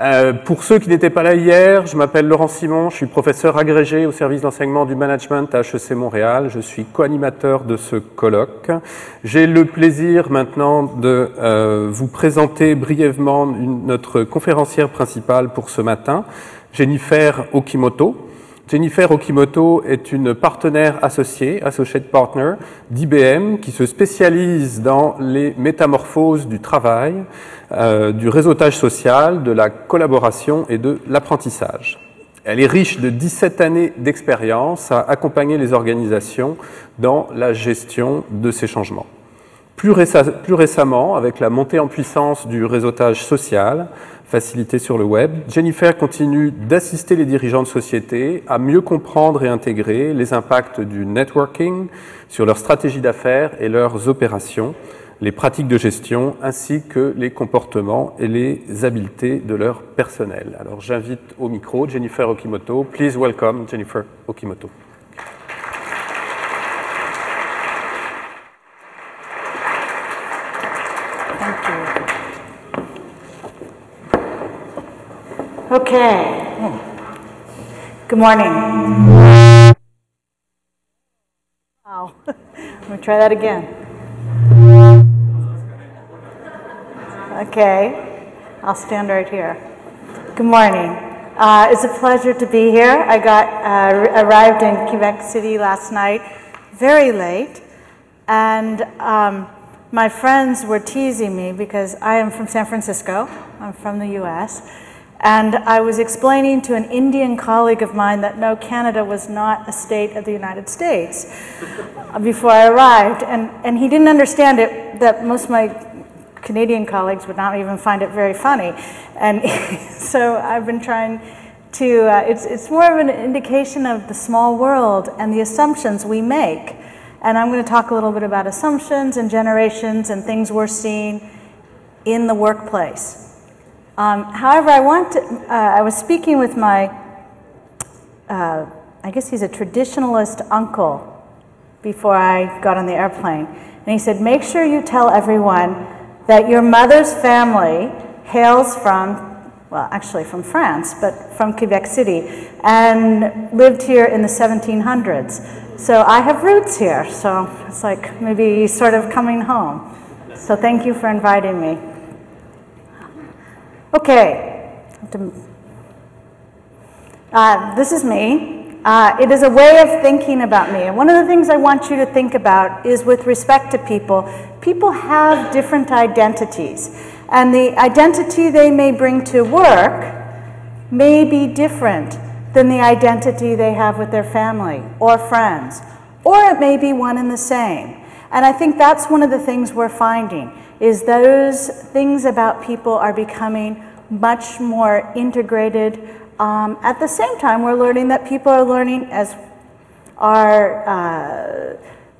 Euh, pour ceux qui n'étaient pas là hier, je m'appelle Laurent Simon, je suis professeur agrégé au service d'enseignement du management à HEC Montréal. Je suis co-animateur de ce colloque. J'ai le plaisir maintenant de euh, vous présenter brièvement notre conférencière principale pour ce matin, Jennifer Okimoto. Jennifer Okimoto est une partenaire associée, associate partner d'IBM, qui se spécialise dans les métamorphoses du travail, euh, du réseautage social, de la collaboration et de l'apprentissage. Elle est riche de 17 années d'expérience à accompagner les organisations dans la gestion de ces changements. Plus, plus, récemment, avec la montée en puissance du réseautage social, facilité sur le web, Jennifer continue d'assister les dirigeants de société à mieux comprendre et intégrer les impacts du networking sur leur stratégie d'affaires et leurs opérations, les pratiques de gestion, ainsi que les comportements et les habiletés de leur personnel. Alors j'invite au micro Jennifer Okimoto. Please welcome Jennifer Okimoto. Okay. Good morning. Wow. Let me try that again. Okay. I'll stand right here. Good morning. Uh, it's a pleasure to be here. I got uh, arrived in Quebec City last night, very late, and um, my friends were teasing me because I am from San Francisco. I'm from the U.S. And I was explaining to an Indian colleague of mine that no, Canada was not a state of the United States before I arrived. And, and he didn't understand it, that most of my Canadian colleagues would not even find it very funny. And so I've been trying to, uh, it's, it's more of an indication of the small world and the assumptions we make. And I'm going to talk a little bit about assumptions and generations and things we're seeing in the workplace. Um, however, I want to, uh, I was speaking with my, uh, I guess he's a traditionalist uncle before I got on the airplane. And he said, make sure you tell everyone that your mother's family hails from, well, actually from France, but from Quebec City, and lived here in the 1700s. So I have roots here, so it's like maybe sort of coming home. So thank you for inviting me. Okay, uh, this is me. Uh, it is a way of thinking about me. And one of the things I want you to think about is with respect to people, people have different identities. And the identity they may bring to work may be different than the identity they have with their family or friends. Or it may be one and the same. And I think that's one of the things we're finding is those things about people are becoming much more integrated. Um, at the same time, we're learning that people are learning as are uh,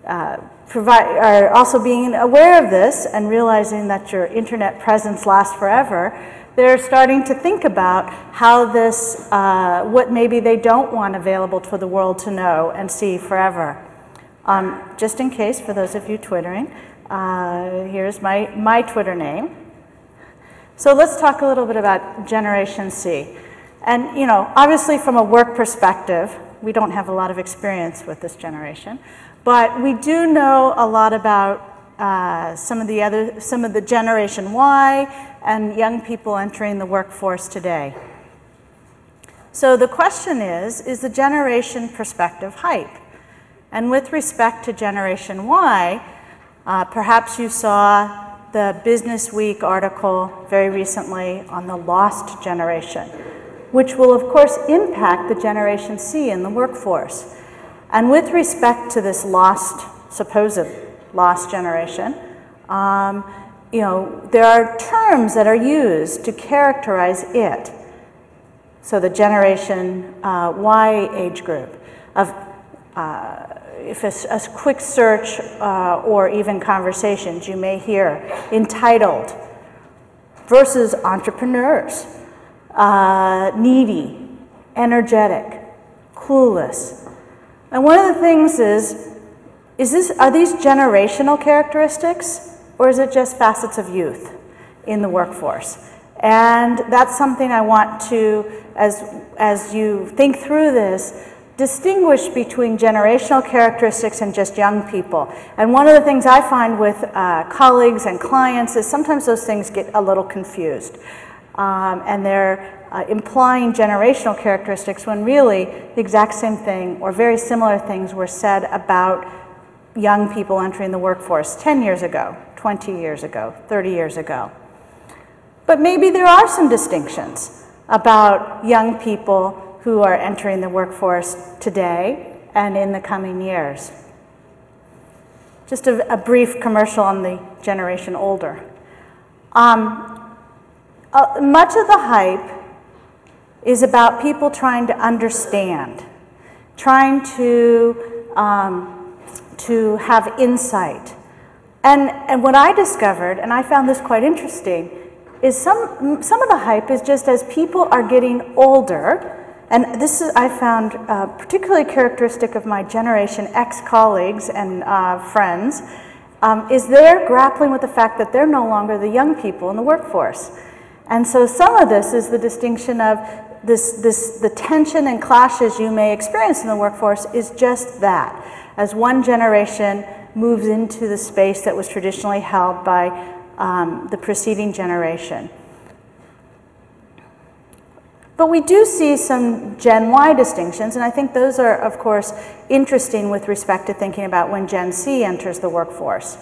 uh, provide, are also being aware of this and realizing that your internet presence lasts forever. They're starting to think about how this, uh, what maybe they don't want available for the world to know and see forever. Um, just in case, for those of you twittering, uh, here's my, my Twitter name. So let's talk a little bit about Generation C. And, you know, obviously from a work perspective, we don't have a lot of experience with this generation, but we do know a lot about uh, some of the other, some of the Generation Y and young people entering the workforce today. So the question is, is the generation perspective hype? And with respect to Generation Y, uh, perhaps you saw the Business Week article very recently on the lost generation, which will, of course, impact the Generation C in the workforce. And with respect to this lost, supposed lost generation, um, you know, there are terms that are used to characterize it. So the Generation uh, Y age group of uh, if a, a quick search uh, or even conversations you may hear entitled versus entrepreneurs, uh, needy, energetic, clueless. And one of the things is, is this, are these generational characteristics or is it just facets of youth in the workforce? And that's something I want to, as, as you think through this, distinguish between generational characteristics and just young people. And one of the things I find with uh, colleagues and clients is sometimes those things get a little confused. Um, and they're uh, implying generational characteristics when really the exact same thing or very similar things were said about young people entering the workforce 10 years ago, 20 years ago, 30 years ago. But maybe there are some distinctions about young people who are entering the workforce today and in the coming years. Just a, a brief commercial on the generation older. Um, uh, much of the hype is about people trying to understand, trying to, um, to have insight. And, and what I discovered, and I found this quite interesting, is some, some of the hype is just as people are getting older, and this is, I found uh, particularly characteristic of my Generation X colleagues and uh, friends, um, is they're grappling with the fact that they're no longer the young people in the workforce. And so some of this is the distinction of this, this, the tension and clashes you may experience in the workforce is just that. As one generation moves into the space that was traditionally held by um, the preceding generation. But we do see some Gen Y distinctions, and I think those are, of course, interesting with respect to thinking about when Gen C enters the workforce.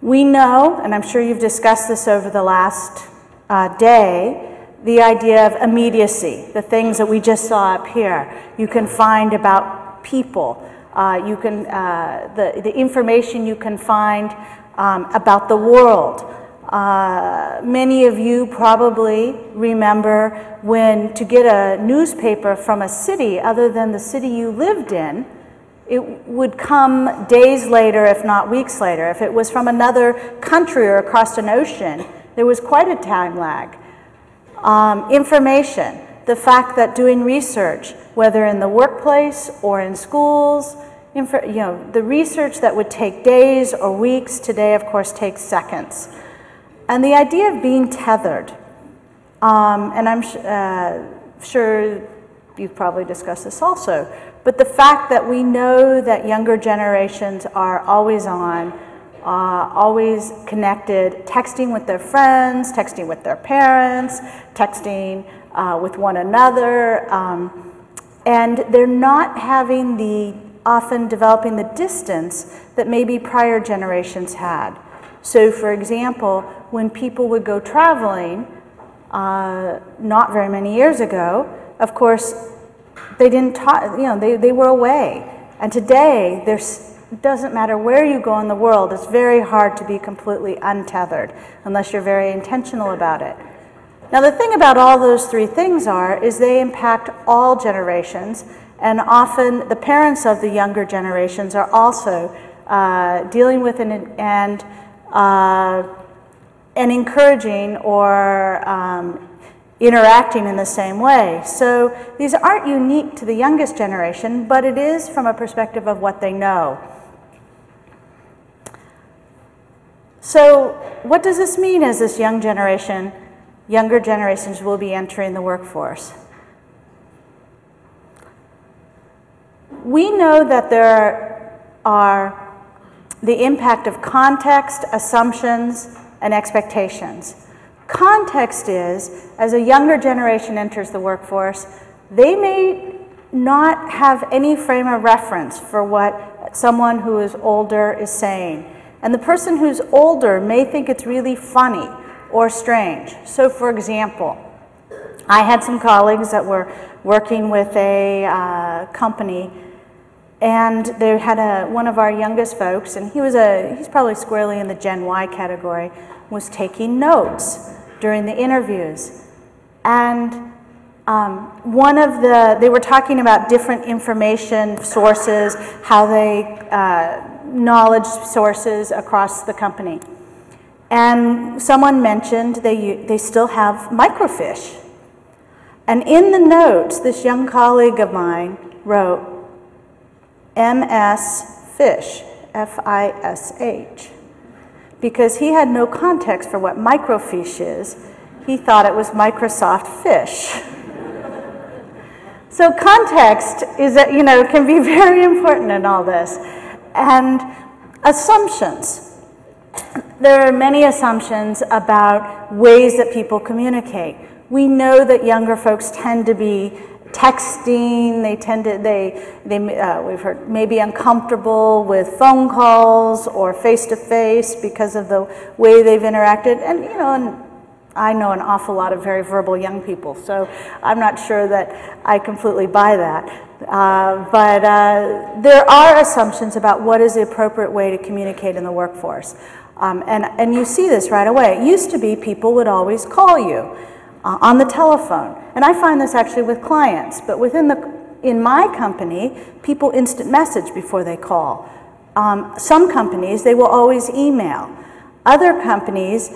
We know, and I'm sure you've discussed this over the last uh, day, the idea of immediacy, the things that we just saw up here. You can find about people. Uh, you can, uh, the, the information you can find um, about the world. Uh, many of you probably remember when to get a newspaper from a city other than the city you lived in, it would come days later, if not weeks later. If it was from another country or across an ocean, there was quite a time lag. Um, information, the fact that doing research, whether in the workplace or in schools, you know, the research that would take days or weeks today, of course, takes seconds. And the idea of being tethered, um, and I'm uh, sure you've probably discussed this also, but the fact that we know that younger generations are always on, uh, always connected, texting with their friends, texting with their parents, texting uh, with one another, um, and they're not having the, often developing the distance that maybe prior generations had. So, for example, when people would go traveling, uh, not very many years ago, of course, they didn't talk, you know, they, they were away. And today, there's it doesn't matter where you go in the world, it's very hard to be completely untethered unless you're very intentional about it. Now, the thing about all those three things are is they impact all generations, and often the parents of the younger generations are also uh, dealing with an, and uh, and encouraging or um, interacting in the same way. So these aren't unique to the youngest generation, but it is from a perspective of what they know. So, what does this mean as this young generation, younger generations will be entering the workforce? We know that there are the impact of context, assumptions, and expectations. Context is, as a younger generation enters the workforce, they may not have any frame of reference for what someone who is older is saying. And the person who's older may think it's really funny or strange. So, for example, I had some colleagues that were working with a uh, company, and they had a one of our youngest folks, and he was a he's probably squarely in the Gen Y category, was taking notes during the interviews, and um, one of the they were talking about different information sources, how they uh, knowledge sources across the company. And someone mentioned they, they still have microfiche. And in the notes, this young colleague of mine wrote MS Fish, F I S H. because he had no context for what microfiche is. He thought it was Microsoft Fish. so context is that, you know, can be very important in all this. And assumptions. There are many assumptions about ways that people communicate. We know that younger folks tend to be texting, they tend to, they, they uh, we've heard, maybe uncomfortable with phone calls or face-to-face because of the way they've interacted. And, you know, and I know an awful lot of very verbal young people, so I'm not sure that I completely buy that. Uh, but uh, there are assumptions about what is the appropriate way to communicate in the workforce. Um, and, and you see this right away. It used to be people would always call you uh, on the telephone. And I find this actually with clients, but within the, in my company, people instant message before they call. Um, some companies, they will always email. Other companies,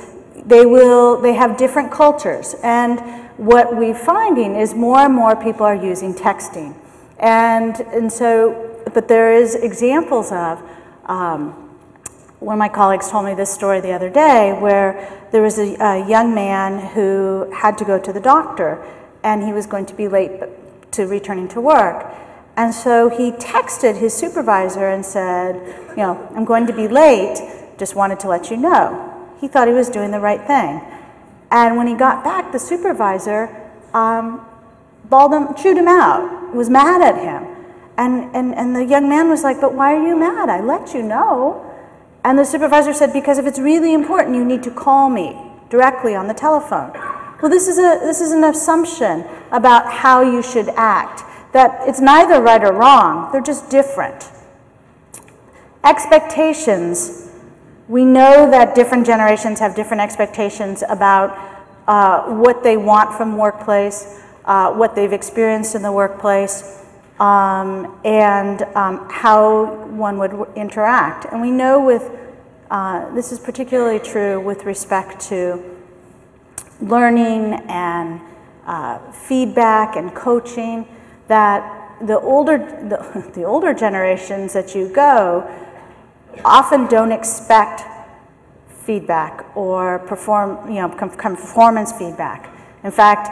they will, they have different cultures. And what we're finding is more and more people are using texting. And, and so, but there is examples of, um, one of my colleagues told me this story the other day where there was a, a, young man who had to go to the doctor and he was going to be late to returning to work. And so he texted his supervisor and said, you know, I'm going to be late, just wanted to let you know. He thought he was doing the right thing. And when he got back, the supervisor um, bawled him, chewed him out, was mad at him. And, and, and the young man was like, but why are you mad? I let you know. And the supervisor said, because if it's really important, you need to call me directly on the telephone. Well, this is, a, this is an assumption about how you should act, that it's neither right or wrong, they're just different. Expectations. We know that different generations have different expectations about uh, what they want from workplace, uh, what they've experienced in the workplace um, and um, how one would interact. And we know with, uh, this is particularly true with respect to learning and uh, feedback and coaching, that the older, the, the older generations that you go often don't expect feedback or perform, you know, performance feedback. In fact,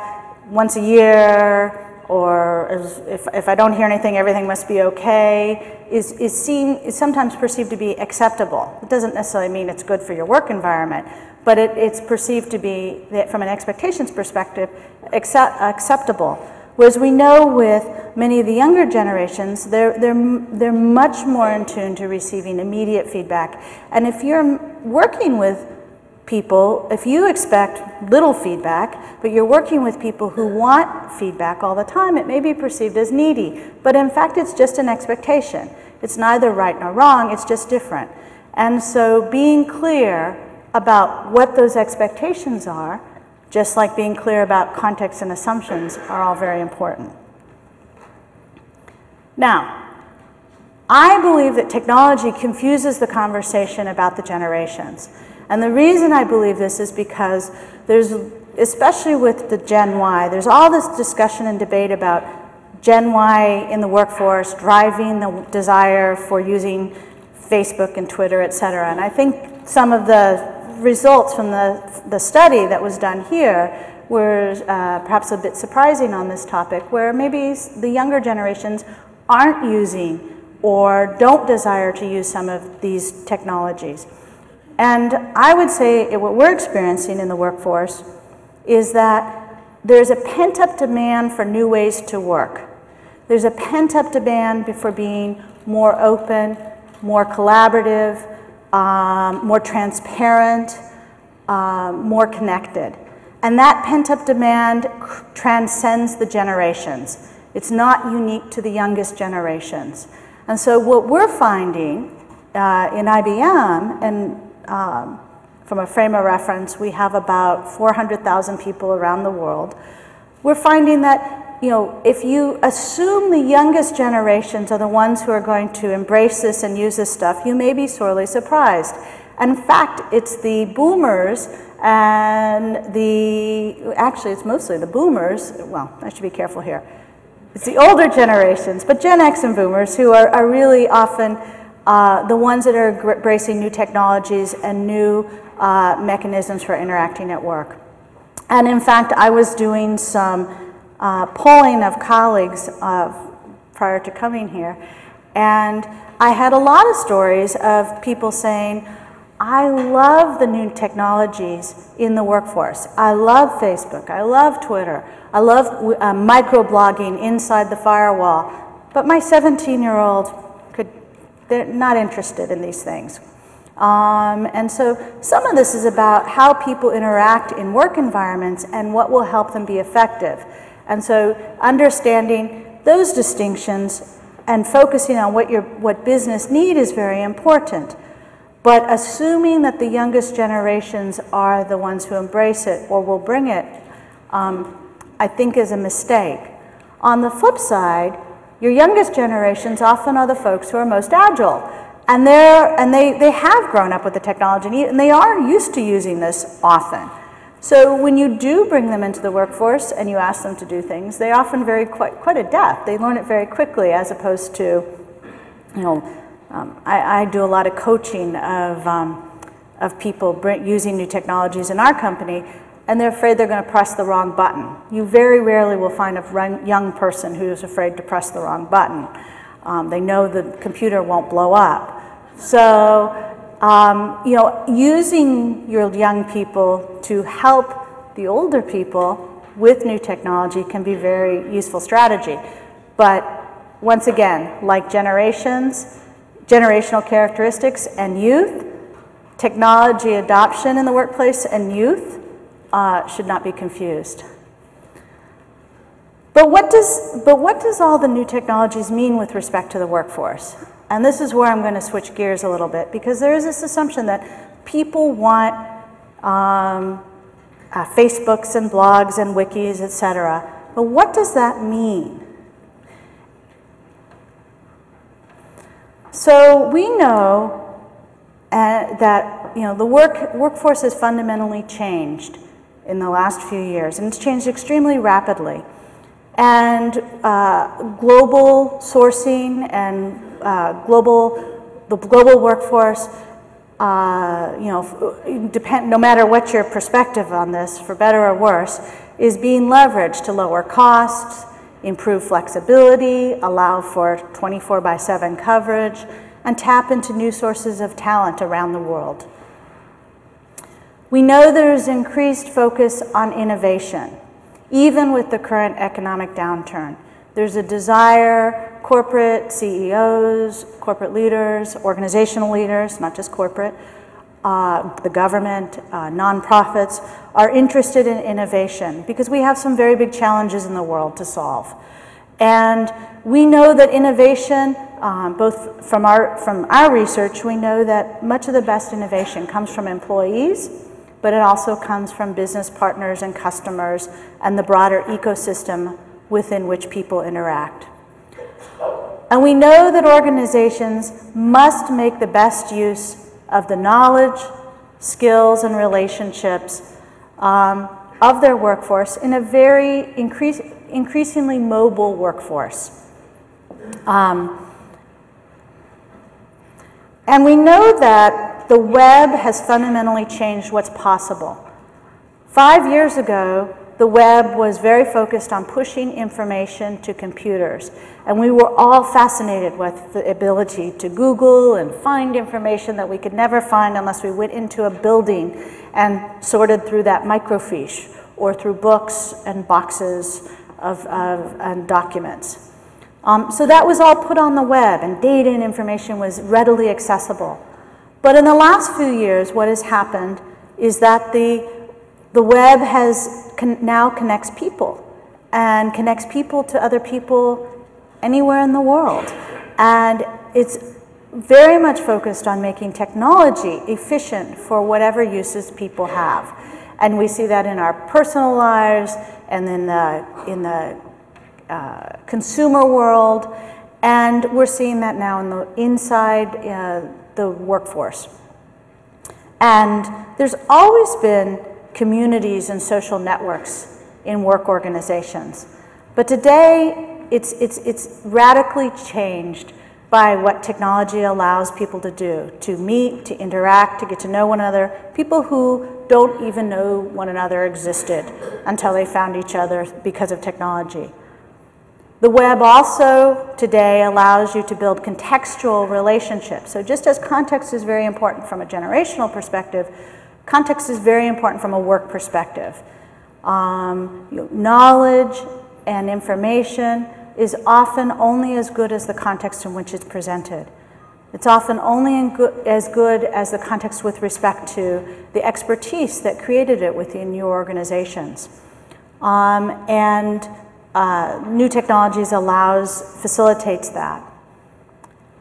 once a year, or if, if I don't hear anything, everything must be okay, is, is seen, is sometimes perceived to be acceptable. It doesn't necessarily mean it's good for your work environment, but it, it's perceived to be, from an expectations perspective, accept, acceptable. Whereas we know with many of the younger generations, they're, they're, they're much more in tune to receiving immediate feedback. And if you're working with people, if you expect little feedback, but you're working with people who want feedback all the time, it may be perceived as needy. But in fact, it's just an expectation. It's neither right nor wrong, it's just different. And so being clear about what those expectations are, just like being clear about context and assumptions, are all very important. Now, I believe that technology confuses the conversation about the generations. And the reason I believe this is because there's, especially with the Gen Y, there's all this discussion and debate about Gen Y in the workforce driving the desire for using Facebook and Twitter, et cetera. And I think some of the results from the, the study that was done here were uh, perhaps a bit surprising on this topic, where maybe the younger generations aren't using or don't desire to use some of these technologies. And I would say what we're experiencing in the workforce is that there's a pent up demand for new ways to work. There's a pent up demand for being more open, more collaborative, um, more transparent, um, more connected. And that pent up demand transcends the generations. It's not unique to the youngest generations. And so, what we're finding uh, in IBM, and um, from a frame of reference, we have about 400,000 people around the world. We're finding that, you know, if you assume the youngest generations are the ones who are going to embrace this and use this stuff, you may be sorely surprised. In fact, it's the boomers and the, actually, it's mostly the boomers. Well, I should be careful here. It's the older generations, but Gen X and boomers who are, are really often uh, the ones that are embracing new technologies and new uh, mechanisms for interacting at work. And in fact, I was doing some uh, polling of colleagues uh, prior to coming here, and I had a lot of stories of people saying, I love the new technologies in the workforce. I love Facebook. I love Twitter. I love uh, microblogging inside the firewall. But my 17 year old they're not interested in these things. Um, and so some of this is about how people interact in work environments and what will help them be effective. And so understanding those distinctions and focusing on what, your, what business need is very important. But assuming that the youngest generations are the ones who embrace it or will bring it, um, I think is a mistake. On the flip side, your youngest generations often are the folks who are most agile. And, they're, and they, they have grown up with the technology and they are used to using this often. So when you do bring them into the workforce and you ask them to do things, they often very quite, quite adept. They learn it very quickly as opposed to, you know, um, I, I, do a lot of coaching of, um, of people using new technologies in our company and they're afraid they're going to press the wrong button. You very rarely will find a young person who's afraid to press the wrong button. Um, they know the computer won't blow up. So, um, you know, using your young people to help the older people with new technology can be very useful strategy. But once again, like generations, generational characteristics and youth, technology adoption in the workplace and youth, uh, should not be confused. But what, does, but what does all the new technologies mean with respect to the workforce? And this is where I'm going to switch gears a little bit because there is this assumption that people want um, uh, Facebooks and blogs and wikis, etc. But what does that mean? So we know uh, that you know the work workforce has fundamentally changed in the last few years, and it's changed extremely rapidly. And uh, global sourcing and uh, global, the global workforce, uh, you know, depend, no matter what your perspective on this, for better or worse, is being leveraged to lower costs, improve flexibility, allow for 24 by 7 coverage, and tap into new sources of talent around the world. We know there's increased focus on innovation, even with the current economic downturn. There's a desire, corporate CEOs, corporate leaders, organizational leaders, not just corporate, uh, the government, uh, nonprofits, are interested in innovation because we have some very big challenges in the world to solve. And we know that innovation, um, both from our, from our research, we know that much of the best innovation comes from employees but it also comes from business partners and customers and the broader ecosystem within which people interact. And we know that organizations must make the best use of the knowledge, skills, and relationships um, of their workforce in a very increase, increasingly mobile workforce. Um, and we know that the web has fundamentally changed what's possible. Five years ago, the web was very focused on pushing information to computers. And we were all fascinated with the ability to Google and find information that we could never find unless we went into a building and sorted through that microfiche or through books and boxes of, of and documents. Um, so that was all put on the web, and data and information was readily accessible. But in the last few years, what has happened is that the, the web has con now connects people and connects people to other people anywhere in the world. And it's very much focused on making technology efficient for whatever uses people have. And we see that in our personal lives and in the, in the uh, consumer world. And we're seeing that now in the inside uh, the workforce. And there's always been communities and social networks in work organizations. But today, it's, it's, it's radically changed by what technology allows people to do to meet, to interact, to get to know one another. People who don't even know one another existed until they found each other because of technology. The web also today allows you to build contextual relationships. So, just as context is very important from a generational perspective, context is very important from a work perspective. Um, you know, knowledge and information is often only as good as the context in which it's presented. It's often only go as good as the context with respect to the expertise that created it within your organizations. Um, and uh, new technologies allows, facilitates that.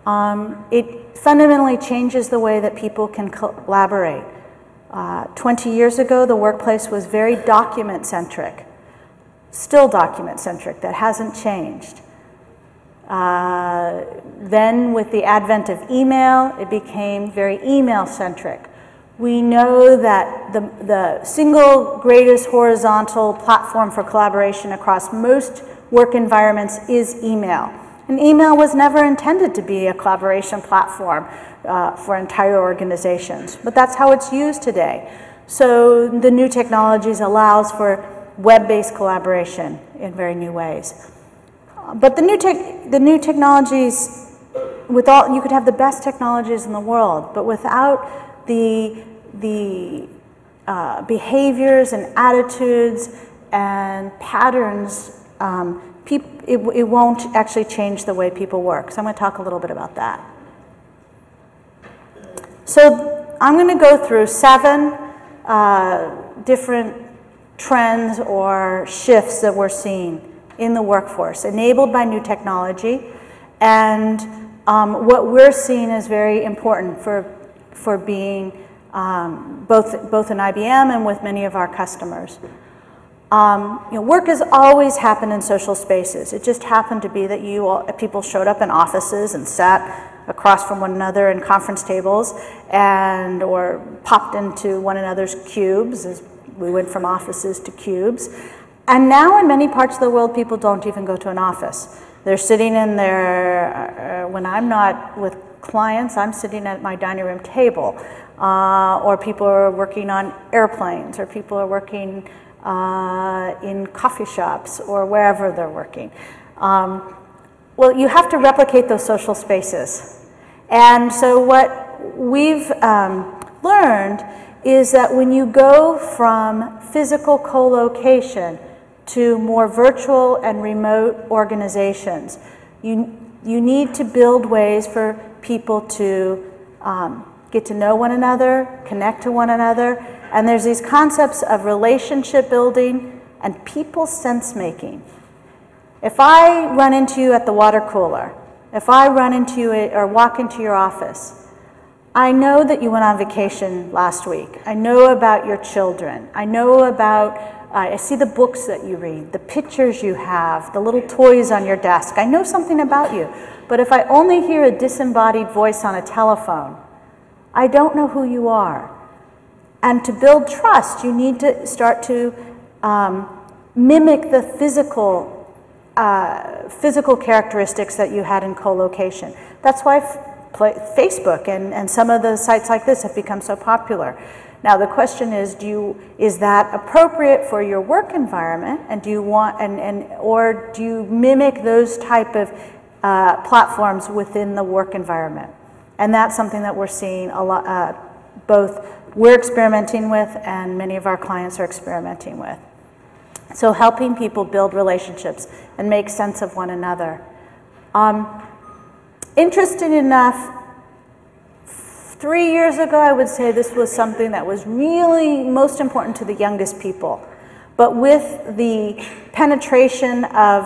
Um, it fundamentally changes the way that people can collaborate. Uh, 20 years ago, the workplace was very document centric, still document centric, that hasn't changed. Uh, then, with the advent of email, it became very email centric. We know that the, the single greatest horizontal platform for collaboration across most work environments is email. And email was never intended to be a collaboration platform uh, for entire organizations, but that's how it's used today. So the new technologies allows for web-based collaboration in very new ways. But the new, the new technologies, with all, you could have the best technologies in the world, but without the, the uh, behaviors and attitudes and patterns, um, it, it won't actually change the way people work. So I'm going to talk a little bit about that. So I'm going to go through seven uh, different trends or shifts that we're seeing in the workforce enabled by new technology and um, what we're seeing is very important for, for being um, both, both in IBM and with many of our customers. Um, you know, work has always happened in social spaces. It just happened to be that you all, people showed up in offices and sat across from one another in conference tables and or popped into one another's cubes as we went from offices to cubes. And now in many parts of the world, people don't even go to an office. They're sitting in their, uh, when I'm not with clients, I'm sitting at my dining room table. Uh, or people are working on airplanes, or people are working uh, in coffee shops, or wherever they're working. Um, well, you have to replicate those social spaces. And so, what we've um, learned is that when you go from physical co location to more virtual and remote organizations, you, you need to build ways for people to um, get to know one another, connect to one another. And there's these concepts of relationship building and people sense making. If I run into you at the water cooler, if I run into you or walk into your office, I know that you went on vacation last week. I know about your children. I know about, uh, I see the books that you read, the pictures you have, the little toys on your desk. I know something about you. But if I only hear a disembodied voice on a telephone, I don't know who you are. And to build trust, you need to start to um, mimic the physical uh, physical characteristics that you had in co-location. That's why Facebook and, and some of the sites like this have become so popular. Now the question is, do you, is that appropriate for your work environment, and do you want, and, and or do you mimic those type of uh, platforms within the work environment? And that's something that we're seeing a lot, uh, both we're experimenting with and many of our clients are experimenting with. So helping people build relationships and make sense of one another. Um, interesting enough, three years ago, I would say this was something that was really most important to the youngest people. But with the penetration of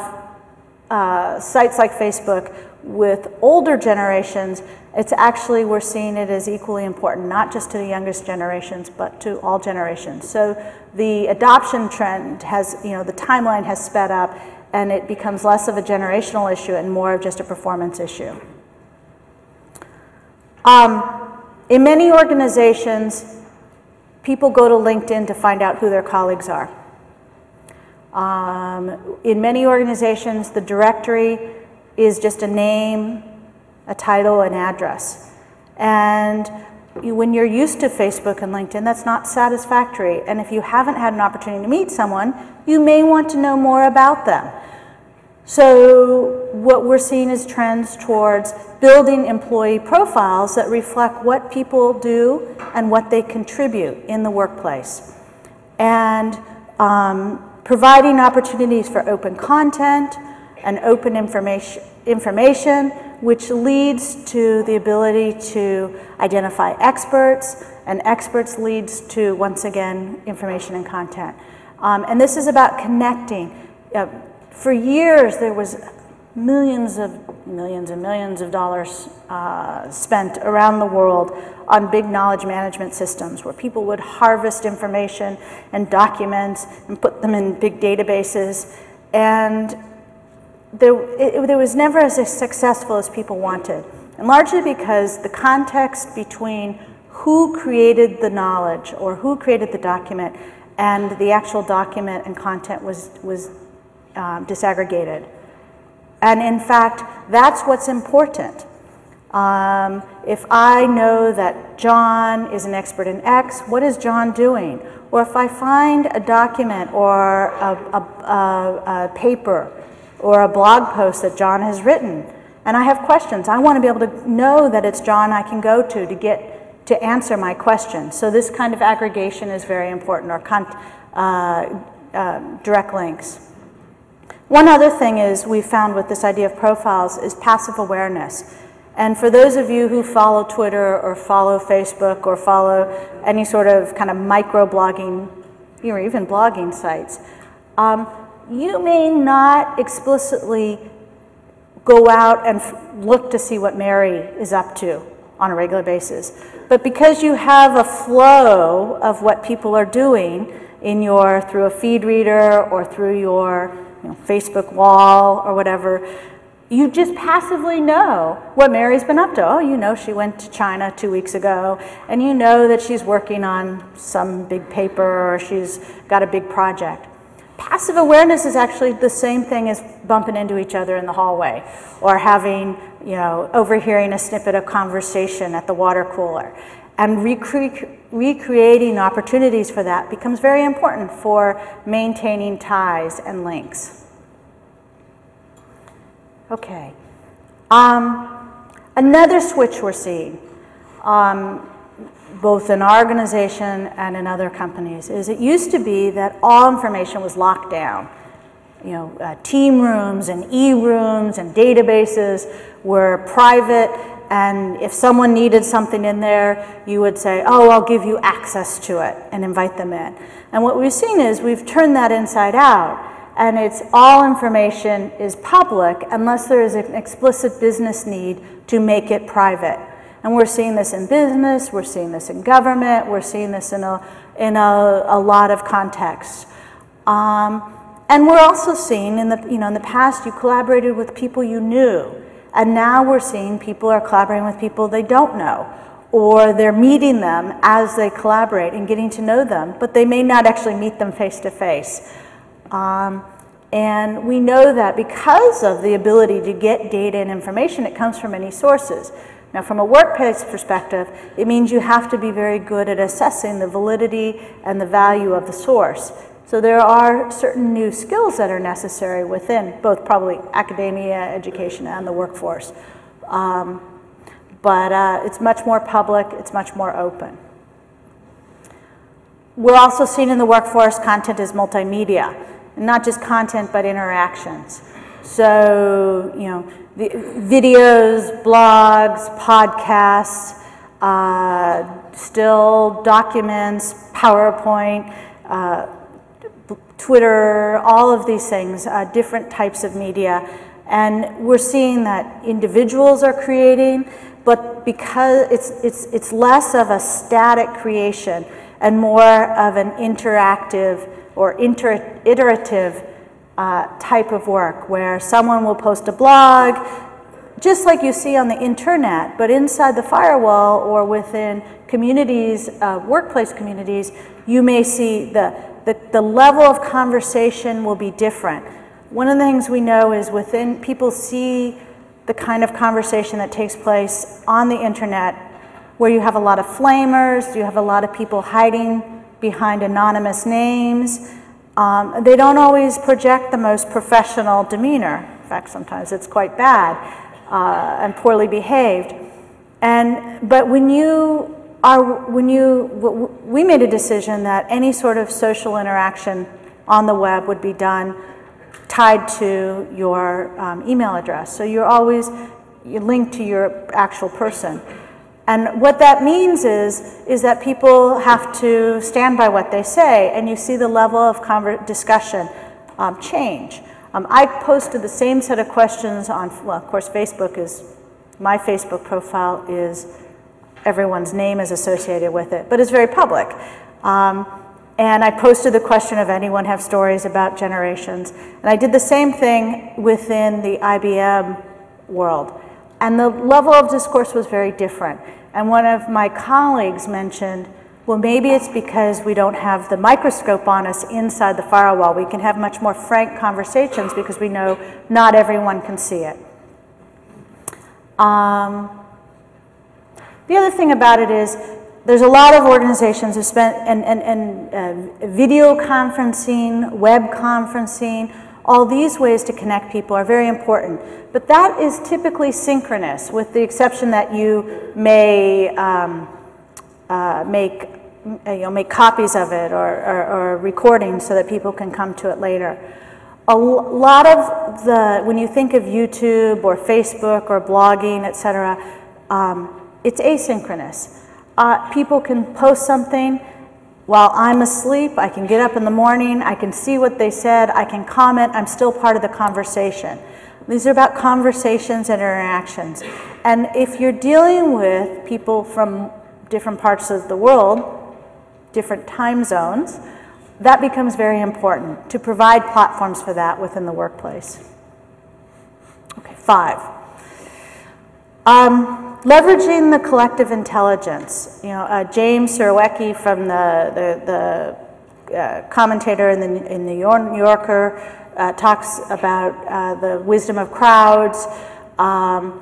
uh, sites like Facebook, with older generations, it's actually, we're seeing it as equally important, not just to the youngest generations, but to all generations. So the adoption trend has, you know, the timeline has sped up and it becomes less of a generational issue and more of just a performance issue. Um, in many organizations, people go to LinkedIn to find out who their colleagues are. Um, in many organizations, the directory is just a name, a title, an address. And you, when you're used to Facebook and LinkedIn, that's not satisfactory. And if you haven't had an opportunity to meet someone, you may want to know more about them. So what we're seeing is trends towards building employee profiles that reflect what people do and what they contribute in the workplace. And um, providing opportunities for open content and open information, information, which leads to the ability to identify experts, and experts leads to, once again, information and content. Um, and this is about connecting. Uh, for years, there was millions of millions and millions of dollars uh, spent around the world on big knowledge management systems where people would harvest information and documents and put them in big databases. And there, it, was never as successful as people wanted. And largely because the context between who created the knowledge or who created the document and the actual document and content was, was um, disaggregated. And in fact, that's what's important. Um, if I know that John is an expert in X, what is John doing? Or if I find a document or a, a, a, a paper or a blog post that John has written, and I have questions, I want to be able to know that it's John I can go to to get to answer my question. So this kind of aggregation is very important, or uh, uh, direct links. One other thing is we found with this idea of profiles is passive awareness. And for those of you who follow Twitter or follow Facebook or follow any sort of kind of micro blogging or even blogging sites, um, you may not explicitly go out and look to see what Mary is up to on a regular basis. But because you have a flow of what people are doing in your through a feed reader or through your you know, Facebook wall or whatever, you just passively know what Mary's been up to. Oh, you know she went to China two weeks ago, and you know that she's working on some big paper or she's got a big project. Passive awareness is actually the same thing as bumping into each other in the hallway or having, you know, overhearing a snippet of conversation at the water cooler. And recre recreating opportunities for that becomes very important for maintaining ties and links. Okay. Um, another switch we're seeing, um, both in our organization and in other companies, is it used to be that all information was locked down. You know, uh, team rooms and e-rooms and databases were private and if someone needed something in there, you would say, oh, I'll give you access to it and invite them in. And what we've seen is we've turned that inside out and it's all information is public unless there is an explicit business need to make it private. And we're seeing this in business, we're seeing this in government, we're seeing this in a, in a, a lot of contexts. Um, and we're also seeing in the, you know, in the past you collaborated with people you knew. And now we're seeing people are collaborating with people they don't know, or they're meeting them as they collaborate and getting to know them, but they may not actually meet them face to face. And we know that because of the ability to get data and information, it comes from many sources. Now, from a workplace perspective, it means you have to be very good at assessing the validity and the value of the source. So there are certain new skills that are necessary within both probably academia, education, and the workforce. Um, but uh, it's much more public, it's much more open. We're also seeing in the workforce content is multimedia, and not just content, but interactions. So, you know, videos, blogs, podcasts, uh, still documents, PowerPoint, uh, Twitter, all of these things, uh, different types of media. And we're seeing that individuals are creating, but because it's, it's, it's less of a static creation and more of an interactive or inter iterative uh, type of work where someone will post a blog, just like you see on the internet, but inside the firewall or within communities, uh, workplace communities, you may see the the, the level of conversation will be different. One of the things we know is within people see the kind of conversation that takes place on the internet where you have a lot of flamers, you have a lot of people hiding behind anonymous names. Um, they don't always project the most professional demeanor. In fact, sometimes it's quite bad uh, and poorly behaved. And, but when you are, when you, we made a decision that any sort of social interaction on the web would be done tied to your um, email address. So you're always you linked to your actual person. And what that means is, is that people have to stand by what they say, and you see the level of discussion um, change. Um, I posted the same set of questions on, well, of course, Facebook is, my Facebook profile is, everyone's name is associated with it, but it's very public. Um, and I posted the question of anyone have stories about generations. And I did the same thing within the IBM world. And the level of discourse was very different. And one of my colleagues mentioned, well, maybe it's because we don't have the microscope on us inside the firewall. We can have much more frank conversations because we know not everyone can see it. Um, the other thing about it is there's a lot of organizations who spent, and, and, and uh, video conferencing, web conferencing, all these ways to connect people are very important. But that is typically synchronous, with the exception that you may um, uh, make, you know, make copies of it or, or, or recordings so that people can come to it later. A lot of the, when you think of YouTube or Facebook or blogging, et cetera, um, it's asynchronous. Uh, people can post something while I'm asleep. I can get up in the morning. I can see what they said. I can comment. I'm still part of the conversation. These are about conversations and interactions. And if you're dealing with people from different parts of the world, different time zones, that becomes very important to provide platforms for that within the workplace. Okay, five. Um, leveraging the collective intelligence. You know, uh, James Surowiecki from the, the, the uh, commentator in the, in the New Yorker uh, talks about uh, the wisdom of crowds. Um,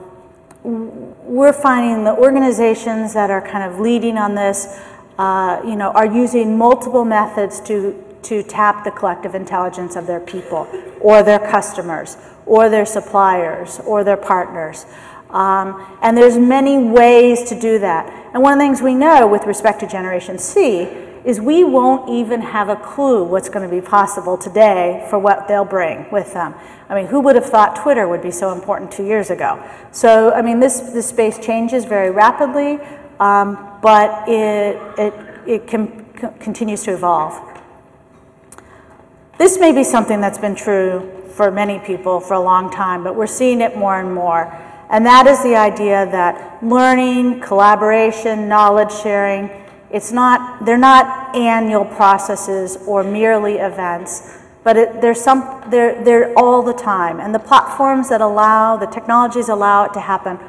we're finding the organizations that are kind of leading on this, uh, you know, are using multiple methods to, to tap the collective intelligence of their people or their customers or their suppliers or their partners. Um, and there's many ways to do that. And one of the things we know with respect to Generation C is we won't even have a clue what's going to be possible today for what they'll bring with them. I mean, who would have thought Twitter would be so important two years ago? So, I mean, this, this space changes very rapidly, um, but it, it, it can, continues to evolve. This may be something that's been true for many people for a long time, but we're seeing it more and more. And that is the idea that learning, collaboration, knowledge sharing, it's not, they're not annual processes or merely events, but it, there's some, they're, they're all the time. And the platforms that allow, the technologies allow it to happen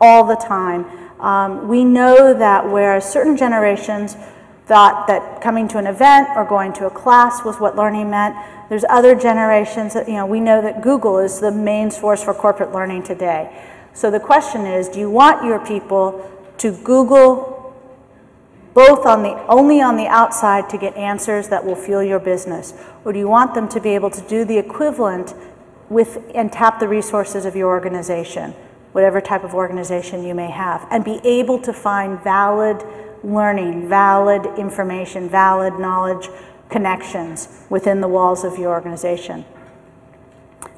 all the time. Um, we know that where certain generations thought that coming to an event or going to a class was what learning meant, there's other generations that, you know, we know that Google is the main source for corporate learning today. So the question is, do you want your people to Google both on the, only on the outside to get answers that will fuel your business? Or do you want them to be able to do the equivalent with, and tap the resources of your organization, whatever type of organization you may have, and be able to find valid learning, valid information, valid knowledge connections within the walls of your organization?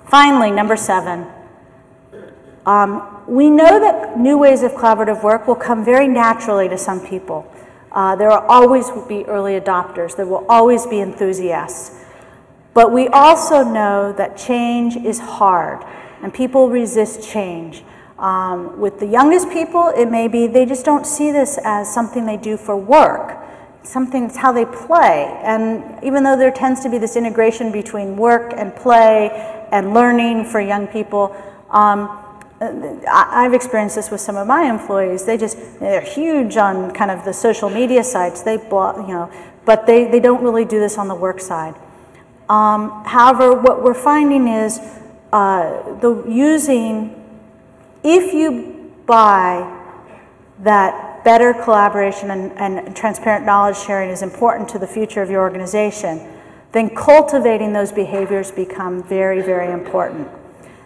Finally, number seven, um, we know that new ways of collaborative work will come very naturally to some people. Uh, there will always be early adopters. There will always be enthusiasts. But we also know that change is hard, and people resist change. Um, with the youngest people, it may be they just don't see this as something they do for work. Something it's how they play. And even though there tends to be this integration between work and play and learning for young people, um, I've experienced this with some of my employees. They just, they're huge on kind of the social media sites. They blog, you know, but they, they don't really do this on the work side. Um, however, what we're finding is uh, the using if you buy that better collaboration and, and transparent knowledge sharing is important to the future of your organization, then cultivating those behaviors become very, very important.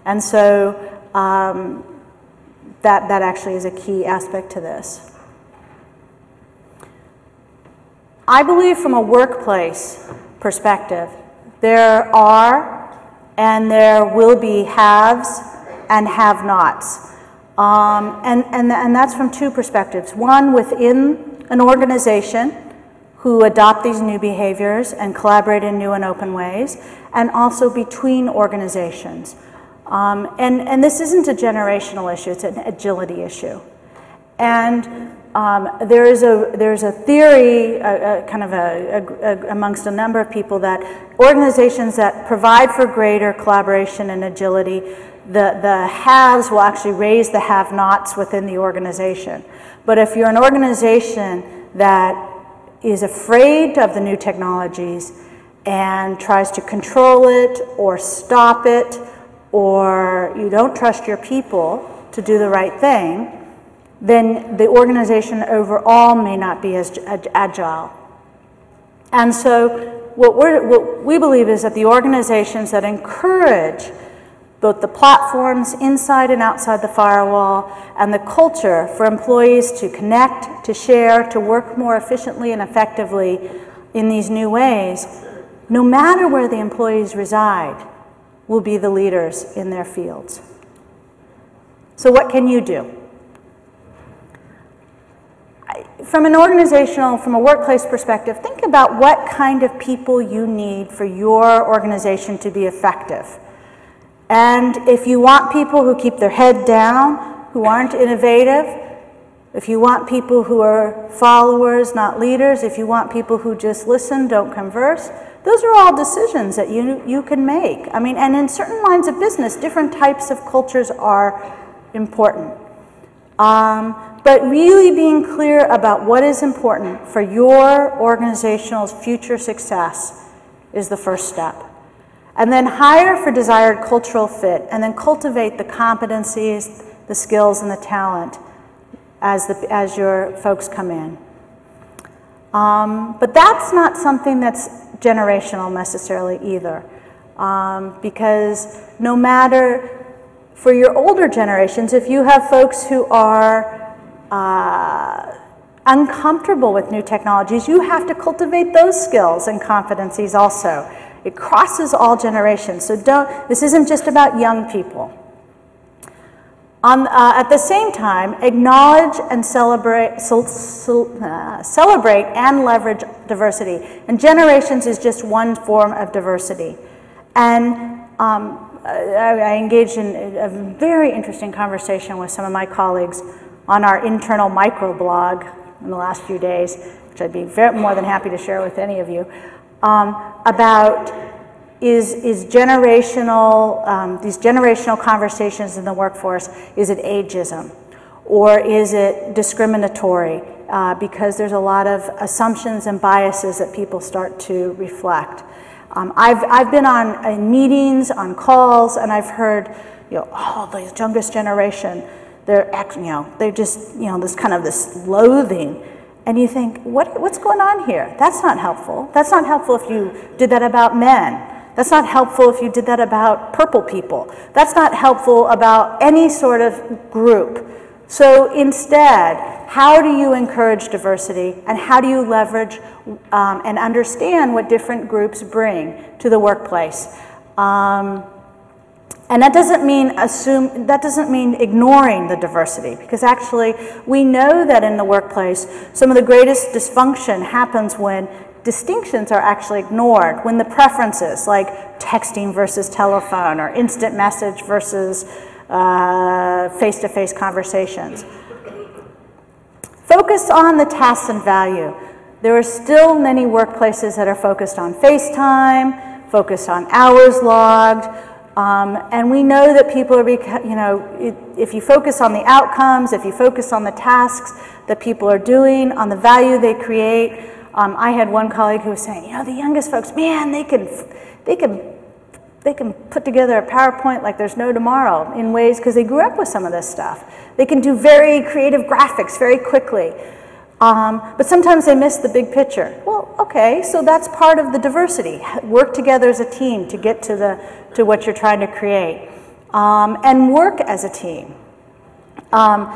And so um, that, that actually is a key aspect to this. I believe from a workplace perspective, there are and there will be haves and have nots. Um, and, and, and that's from two perspectives. One, within an organization who adopt these new behaviors and collaborate in new and open ways, and also between organizations. Um, and, and this isn't a generational issue, it's an agility issue. And um, there is a there's a theory, a, a kind of a, amongst a number of people that organizations that provide for greater collaboration and agility, the the haves will actually raise the have-nots within the organization. But if you're an organization that is afraid of the new technologies and tries to control it or stop it, or you don't trust your people to do the right thing, then the organization overall may not be as agile. And so what, what, we believe is that the organizations that encourage both the platforms inside and outside the firewall and the culture for employees to connect, to share, to work more efficiently and effectively in these new ways, no matter where the employees reside, will be the leaders in their fields. So what can you do? from an organizational, from a workplace perspective, think about what kind of people you need for your organization to be effective. And if you want people who keep their head down, who aren't innovative, if you want people who are followers, not leaders, if you want people who just listen, don't converse, those are all decisions that you, you can make. I mean, and in certain lines of business, different types of cultures are important. Um, but really being clear about what is important for your organizational future success is the first step. And then hire for desired cultural fit, and then cultivate the competencies, the skills, and the talent as, the, as your folks come in. Um, but that's not something that's generational necessarily either. Um, because no matter for your older generations, if you have folks who are uh, uncomfortable with new technologies, you have to cultivate those skills and competencies also. It crosses all generations. So don't, this isn't just about young people. On, uh, at the same time, acknowledge and celebrate, uh, celebrate and leverage diversity. And generations is just one form of diversity. And um, I, I engaged in a very interesting conversation with some of my colleagues on our internal microblog in the last few days, which I'd be very, more than happy to share with any of you, um, about is, is generational, um, these generational conversations in the workforce, is it ageism? Or is it discriminatory? Uh, because there's a lot of assumptions and biases that people start to reflect. Um, I've, I've been on meetings, on calls, and I've heard, you know, oh, the youngest generation, they're, you know, they're just, you know, this kind of this loathing. And you think, what, what's going on here? That's not helpful. That's not helpful if you did that about men. That's not helpful if you did that about purple people. That's not helpful about any sort of group. So instead, how do you encourage diversity and how do you leverage um, and understand what different groups bring to the workplace? Um, and that doesn't mean assume that doesn't mean ignoring the diversity because actually we know that in the workplace some of the greatest dysfunction happens when distinctions are actually ignored, when the preferences like texting versus telephone or instant message versus uh, face-to-face conversations. Focus on the tasks and value. There are still many workplaces that are focused on FaceTime, focused on hours logged, um, and we know that people are, you know, if you focus on the outcomes, if you focus on the tasks that people are doing, on the value they create. Um, I had one colleague who was saying, you know, the youngest folks, man, they can, they can they can put together a PowerPoint like there's no tomorrow in ways because they grew up with some of this stuff. They can do very creative graphics very quickly. Um, but sometimes they miss the big picture. Well, okay, so that's part of the diversity. Work together as a team to get to, the, to what you're trying to create. Um, and work as a team. Um,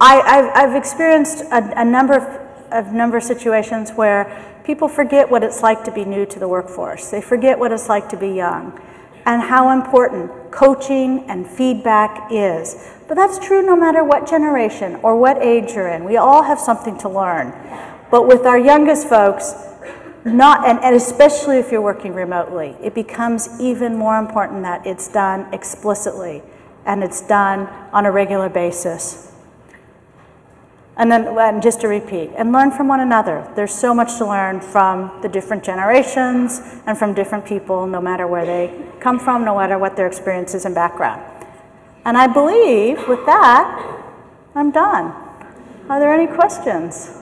I, have experienced a, a number of, a number of situations where people forget what it's like to be new to the workforce. They forget what it's like to be young and how important coaching and feedback is. But that's true no matter what generation or what age you're in. We all have something to learn. But with our youngest folks, not and, and especially if you're working remotely, it becomes even more important that it's done explicitly and it's done on a regular basis. And then, and just to repeat, and learn from one another. There's so much to learn from the different generations and from different people, no matter where they come from, no matter what their experiences and background. And I believe with that, I'm done. Are there any questions?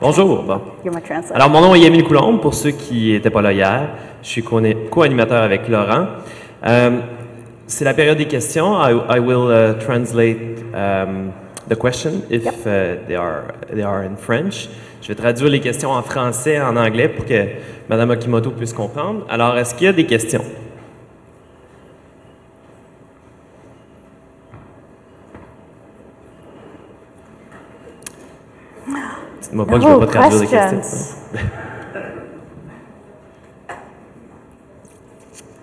Bonjour. Alors, mon nom est Yamil Coulombe, pour ceux qui n'étaient pas là hier. Je suis co-animateur avec Laurent. Um, c'est la période des questions. I, I will uh, translate um, the question if yep. uh, they, are, they are in French. Je vais traduire les questions en français et en anglais pour que Mme Okimoto puisse comprendre. Alors, est-ce qu'il y a des questions? No questions.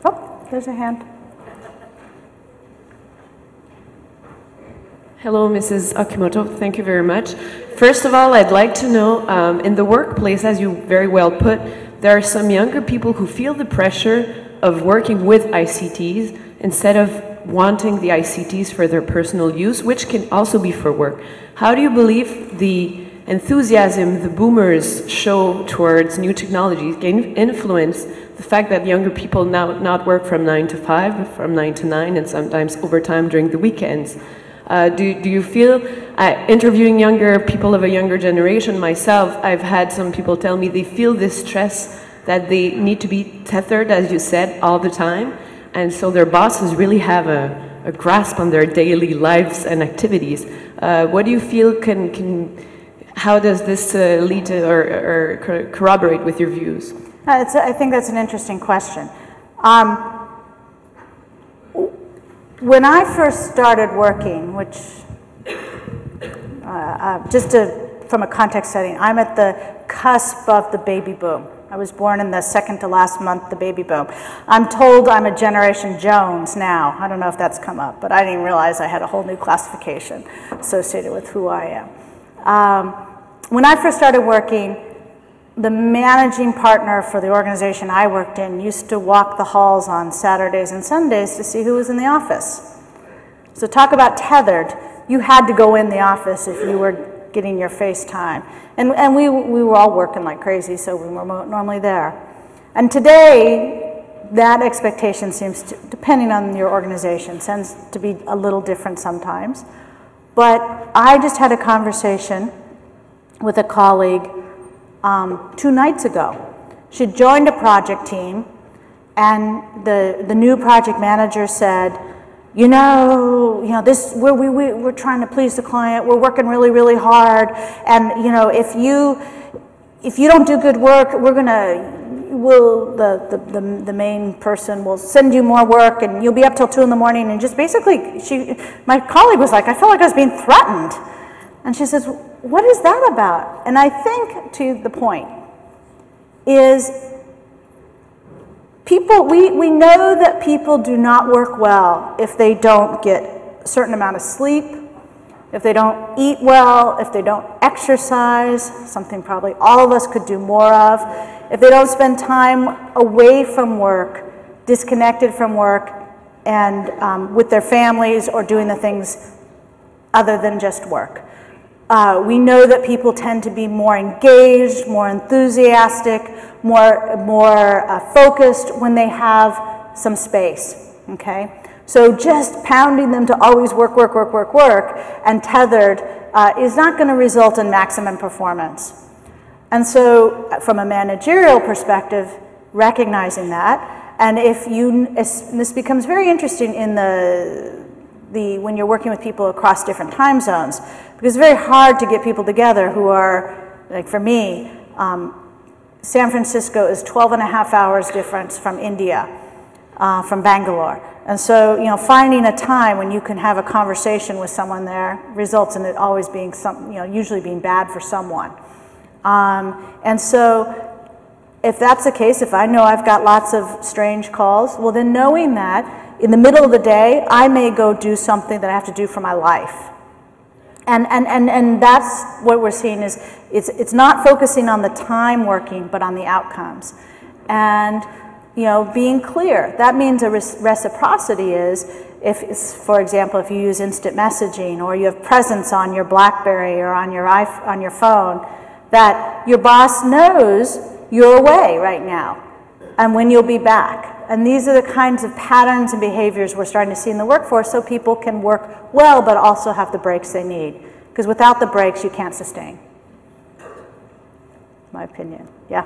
oh, there's a hand. Hello, Mrs. Okimoto. Thank you very much. First of all, I'd like to know, um, in the workplace, as you very well put, there are some younger people who feel the pressure of working with ICTs instead of wanting the ICTs for their personal use, which can also be for work. How do you believe the enthusiasm the boomers show towards new technologies can influence the fact that younger people now not work from 9 to 5, but from 9 to 9, and sometimes overtime during the weekends. Uh, do, do you feel, uh, interviewing younger people of a younger generation myself, I've had some people tell me they feel this stress that they need to be tethered, as you said, all the time, and so their bosses really have a, a grasp on their daily lives and activities. Uh, what do you feel can, can how does this uh, lead to or, or, corroborate with your views? Uh, I think that's an interesting question. Um, when I first started working, which uh, uh, just to, from a context setting, I'm at the cusp of the baby boom. I was born in the second to last month, the baby boom. I'm told I'm a Generation Jones now. I don't know if that's come up, but I didn't realize I had a whole new classification associated with who I am. Um, when I first started working, the managing partner for the organization I worked in used to walk the halls on Saturdays and Sundays to see who was in the office. So talk about tethered. You had to go in the office if you were getting your face time. And, and we, we were all working like crazy, so we were normally there. And today, that expectation seems to, depending on your organization, tends to be a little different sometimes. But I just had a conversation with a colleague um, two nights ago. She joined a project team, and the, the new project manager said, you know, you know, this we're, we, we, we're trying to please the client. We're working really, really hard, and you know, if you if you don't do good work, we're gonna will the, the, the, the, main person will send you more work and you'll be up till two in the morning and just basically she my colleague was like i felt like i was being threatened and she says what is that about? And I think to the point is people, we, we know that people do not work well if they don't get a certain amount of sleep, if they don't eat well, if they don't exercise, something probably all of us could do more of, if they don't spend time away from work, disconnected from work, and um, with their families or doing the things other than just work. Uh, we know that people tend to be more engaged, more enthusiastic, more, more uh, focused when they have some space, okay? So just pounding them to always work, work, work, work, work, and tethered uh, is not going to result in maximum performance. And so, uh, from a managerial perspective, recognizing that, and if you, this becomes very interesting in the, the, when you're working with people across different time zones, because it's very hard to get people together who are, like for me, um, San Francisco is 12 and a half hours difference from India, uh, from Bangalore. And so, you know, finding a time when you can have a conversation with someone there results in it always being some, you know, usually being bad for someone. Um, and so, if that's the case, if I know I've got lots of strange calls, well, then knowing that in the middle of the day, I may go do something that I have to do for my life. And, and, and, and that's what we're seeing is it's, it's not focusing on the time working, but on the outcomes. And, you know, being clear. That means a reciprocity is if, for example, if you use instant messaging or you have presence on your BlackBerry or on your, on your phone, that your boss knows you're away right now and when you'll be back. And these are the kinds of patterns and behaviors we're starting to see in the workforce so people can work well but also have the breaks they need. Because without the breaks, you can't sustain. My opinion. Yeah?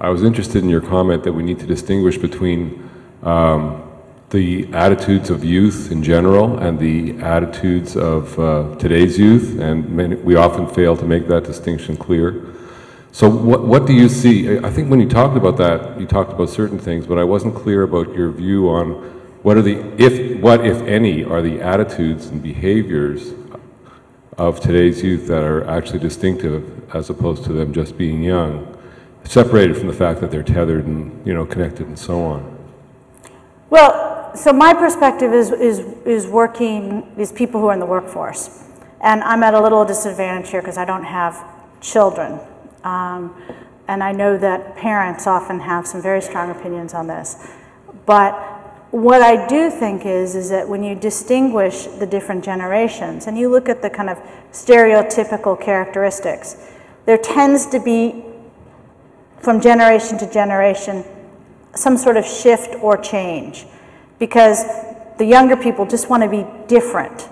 I was interested in your comment that we need to distinguish between um, the attitudes of youth in general and the attitudes of uh, today's youth, and many, we often fail to make that distinction clear. So what, what do you see? I think when you talked about that, you talked about certain things, but I wasn't clear about your view on what are the, if, what if any, are the attitudes and behaviors of today's youth that are actually distinctive as opposed to them just being young, separated from the fact that they're tethered and, you know, connected and so on. Well, so my perspective is, is, is working, these people who are in the workforce. And I'm at a little disadvantage here because I don't have children. Um, and I know that parents often have some very strong opinions on this. But what I do think is, is that when you distinguish the different generations and you look at the kind of stereotypical characteristics, there tends to be, from generation to generation, some sort of shift or change because the younger people just want to be different.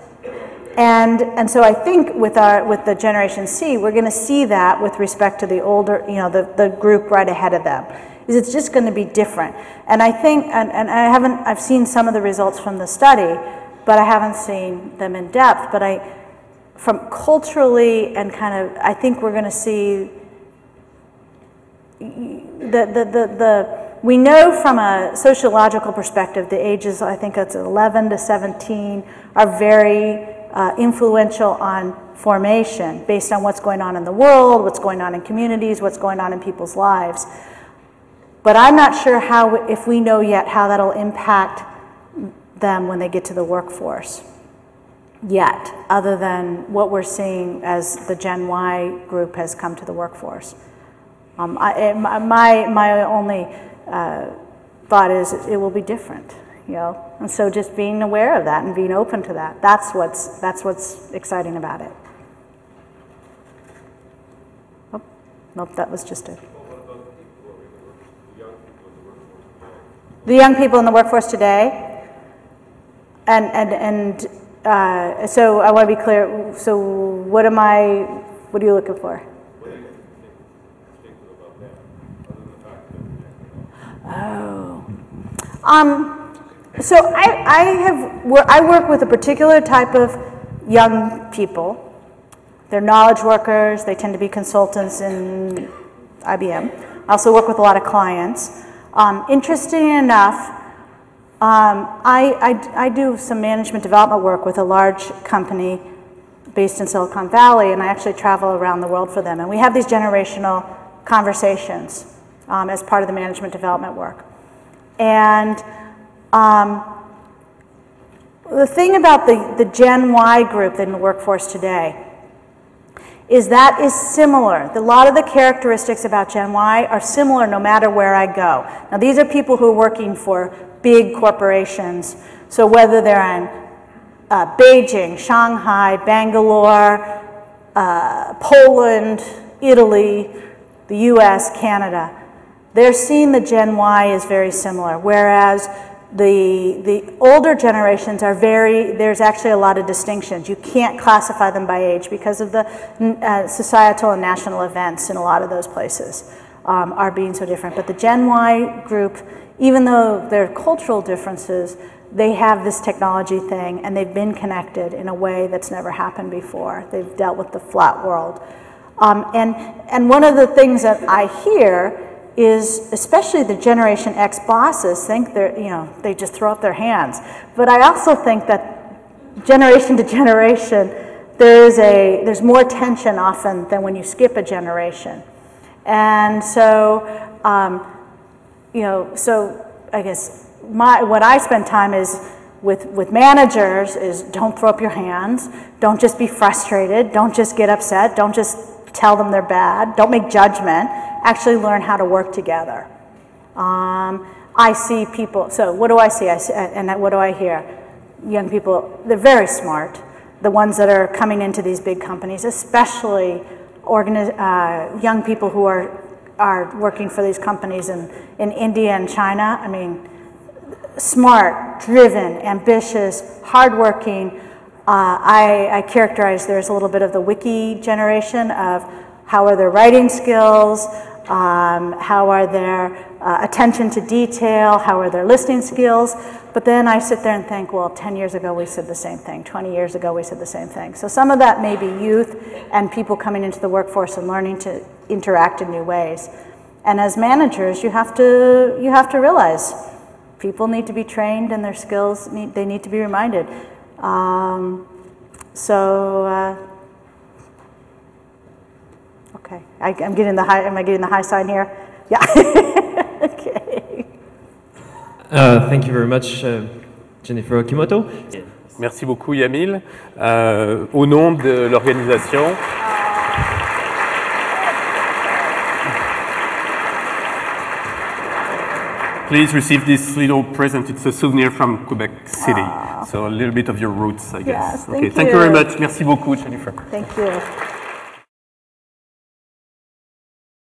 And, and so I think with, our, with the Generation C, we're going to see that with respect to the older, you know, the, the group right ahead of them, is it's just going to be different. And I think, and, and I haven't, I've seen some of the results from the study, but I haven't seen them in depth. But I, from culturally and kind of, I think we're going to see the, the, the, the we know from a sociological perspective, the ages, I think it's 11 to 17, are very uh, influential on formation based on what's going on in the world, what's going on in communities, what's going on in people's lives. But I'm not sure how, if we know yet how that'll impact them when they get to the workforce yet, other than what we're seeing as the Gen Y group has come to the workforce. Um, I, my, my only uh, thought is it will be different, you know. And so just being aware of that and being open to that, that's what's, that's what's exciting about it. Oh, nope, that was just it. The young people in the workforce today, and, and, and uh, so I want to be clear. So, what am I, what are you looking for? Oh. Um, so I, I have I work with a particular type of young people. They're knowledge workers. They tend to be consultants in IBM. I also work with a lot of clients. Um, interesting enough, um, I, I, I do some management development work with a large company based in Silicon Valley, and I actually travel around the world for them. And we have these generational conversations um, as part of the management development work. And um, the thing about the, the Gen Y group in the workforce today is that is similar. A lot of the characteristics about Gen Y are similar no matter where I go. Now, these are people who are working for big corporations. So whether they're in uh, Beijing, Shanghai, Bangalore, uh, Poland, Italy, the US, Canada, they're seeing the Gen Y as very similar, whereas the, the older generations are very, there's actually a lot of distinctions. You can't classify them by age because of the uh, societal and national events in a lot of those places um, are being so different. But the Gen Y group, even though there are cultural differences, they have this technology thing and they've been connected in a way that's never happened before. They've dealt with the flat world. Um, and, and one of the things that I hear is especially the Generation X bosses think they're, you know, they just throw up their hands. But I also think that generation to generation, there's, a, there's more tension often than when you skip a generation. And so, um, you know, so I guess my, what I spend time is with, with managers is don't throw up your hands, don't just be frustrated, don't just get upset, don't just tell them they're bad, don't make judgment, actually learn how to work together. Um, I see people, so what do I see? I see and what do I hear? Young people, they're very smart. The ones that are coming into these big companies, especially uh, young people who are, are working for these companies in, in India and China. I mean, smart, driven, ambitious, hardworking, uh, I, I, characterize there's a little bit of the wiki generation of how are their writing skills, um, how are their uh, attention to detail, how are their listening skills. But then I sit there and think, well, 10 years ago we said the same thing, 20 years ago we said the same thing. So some of that may be youth and people coming into the workforce and learning to interact in new ways. And as managers, you have to, you have to realize people need to be trained and their skills, need, they need to be reminded. Um, so, uh, okay, I, am getting the high, am I getting the high sign here? Yeah, okay. Uh, thank you very much, uh, Jennifer Okimoto. Merci beaucoup, Yamil. Euh, au nom de l'organisation, Please receive this little present. It's a souvenir from Quebec City. Aww. So a little bit of your roots, I guess. Yes, thank okay, you. thank you very much. Merci beaucoup, Jennifer. Thank you.